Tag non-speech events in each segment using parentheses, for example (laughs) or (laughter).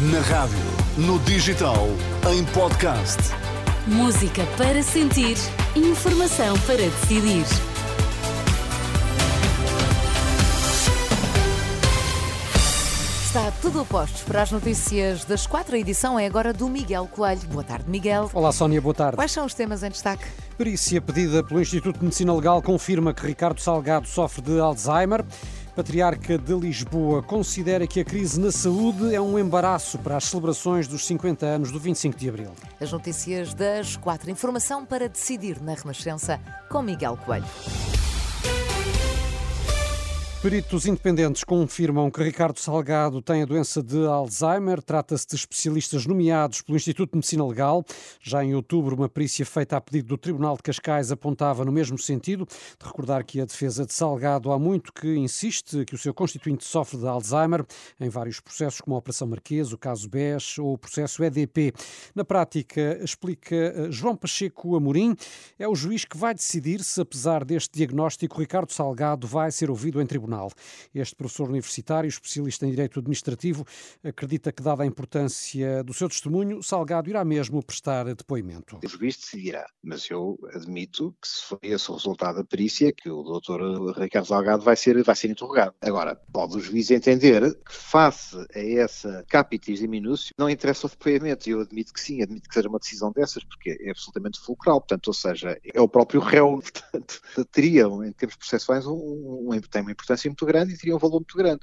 Na rádio, no digital, em podcast. Música para sentir, informação para decidir. Está tudo a postos para as notícias das quatro. A edição é agora do Miguel Coelho. Boa tarde, Miguel. Olá, Sónia, boa tarde. Quais são os temas em destaque? Perícia pedida pelo Instituto de Medicina Legal confirma que Ricardo Salgado sofre de Alzheimer. Patriarca de Lisboa considera que a crise na saúde é um embaraço para as celebrações dos 50 anos do 25 de Abril. As notícias das quatro. Informação para decidir na Renascença com Miguel Coelho. Peritos independentes confirmam que Ricardo Salgado tem a doença de Alzheimer. Trata-se de especialistas nomeados pelo Instituto de Medicina Legal. Já em outubro, uma perícia feita a pedido do Tribunal de Cascais apontava no mesmo sentido. De recordar que a defesa de Salgado há muito que insiste que o seu constituinte sofre de Alzheimer em vários processos, como a Operação Marquês, o caso BES ou o processo EDP. Na prática, explica eh, João Pacheco Amorim, é o juiz que vai decidir se, apesar deste diagnóstico, Ricardo Salgado vai ser ouvido em tribunal. Tribunal. Este professor universitário, especialista em Direito Administrativo, acredita que, dada a importância do seu testemunho, Salgado irá mesmo prestar depoimento. O juiz decidirá, mas eu admito que se for esse o resultado da perícia, que o doutor Ricardo Salgado vai ser, vai ser interrogado. Agora, pode o juiz entender que, face a essa capitis minúcio, não interessa o depoimento. Eu admito que sim, admito que seja uma decisão dessas, porque é absolutamente fulcral. Portanto, ou seja, é o próprio réu, (laughs) portanto, teria, em termos processuais, um, um, tem uma importância muito grande e teria um valor muito grande.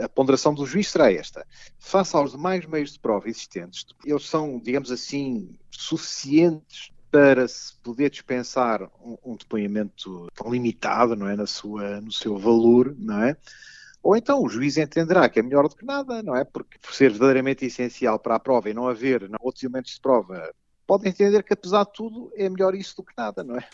A ponderação do juiz será esta. Face aos demais meios de prova existentes, eles são, digamos assim, suficientes para se poder dispensar um, um depoimento tão limitado, não é, na sua, no seu valor, não é? Ou então o juiz entenderá que é melhor do que nada, não é? Porque por ser verdadeiramente essencial para a prova e não haver não, outros elementos de prova pode entender que, apesar de tudo, é melhor isso do que nada, não é?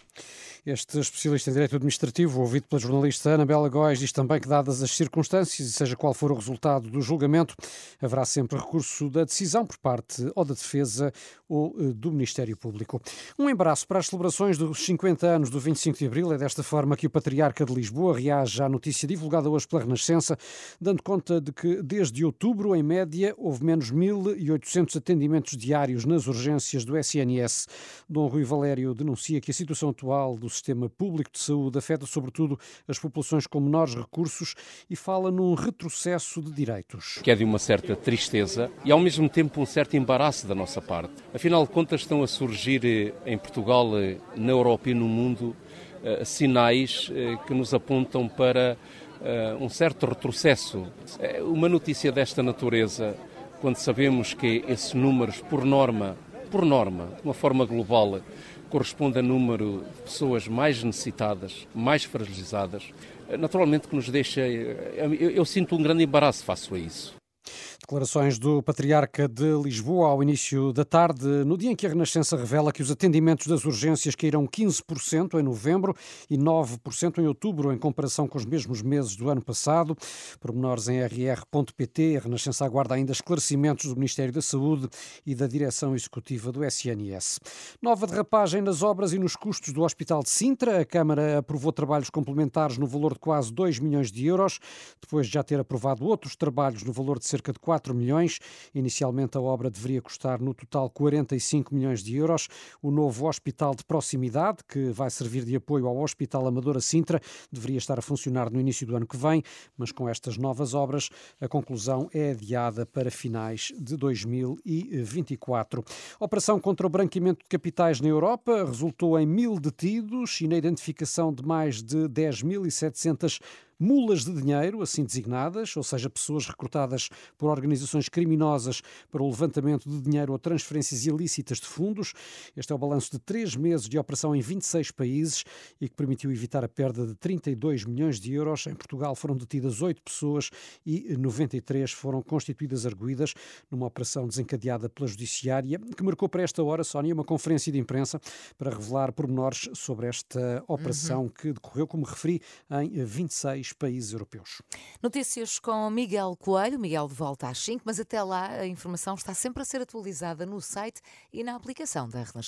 Este especialista em Direito Administrativo, ouvido pela jornalista Ana Bela Góes, diz também que, dadas as circunstâncias e seja qual for o resultado do julgamento, haverá sempre recurso da decisão por parte ou da defesa ou eh, do Ministério Público. Um embaraço para as celebrações dos 50 anos do 25 de Abril. É desta forma que o Patriarca de Lisboa reage à notícia divulgada hoje pela Renascença, dando conta de que, desde outubro, em média, houve menos 1.800 atendimentos diários nas urgências do SNS. Dom Rui Valério denuncia que a situação atual do sistema público de saúde afeta sobretudo as populações com menores recursos e fala num retrocesso de direitos. Que é de uma certa tristeza e ao mesmo tempo um certo embaraço da nossa parte. Afinal de contas estão a surgir eh, em Portugal, eh, na Europa e no mundo eh, sinais que nos apontam para um certo retrocesso. Uma notícia desta natureza, quando sabemos que esses números, por norma, por norma, de uma forma global, corresponde a número de pessoas mais necessitadas, mais fragilizadas, naturalmente que nos deixa. Eu, eu sinto um grande embaraço face a isso. Declarações do Patriarca de Lisboa ao início da tarde, no dia em que a Renascença revela que os atendimentos das urgências caíram 15% em novembro e 9% em outubro, em comparação com os mesmos meses do ano passado. Pormenores em rr.pt. A Renascença aguarda ainda esclarecimentos do Ministério da Saúde e da Direção Executiva do SNS. Nova derrapagem nas obras e nos custos do Hospital de Sintra. A Câmara aprovou trabalhos complementares no valor de quase 2 milhões de euros, depois de já ter aprovado outros trabalhos no valor de cerca de 4 4 milhões. Inicialmente a obra deveria custar no total 45 milhões de euros. O novo hospital de proximidade, que vai servir de apoio ao Hospital Amadora Sintra, deveria estar a funcionar no início do ano que vem, mas com estas novas obras a conclusão é adiada para finais de 2024. Operação contra o branqueamento de capitais na Europa resultou em mil detidos e na identificação de mais de 10.700 mulas de dinheiro, assim designadas, ou seja, pessoas recrutadas por organizações criminosas para o levantamento de dinheiro ou transferências ilícitas de fundos. Este é o balanço de três meses de operação em 26 países e que permitiu evitar a perda de 32 milhões de euros. Em Portugal foram detidas oito pessoas e 93 foram constituídas arguídas numa operação desencadeada pela Judiciária, que marcou para esta hora, Sónia, uma conferência de imprensa para revelar pormenores sobre esta operação uhum. que decorreu, como referi, em 26 países europeus. Notícias com Miguel Coelho, Miguel de volta às 5, mas até lá a informação está sempre a ser atualizada no site e na aplicação da Renascença.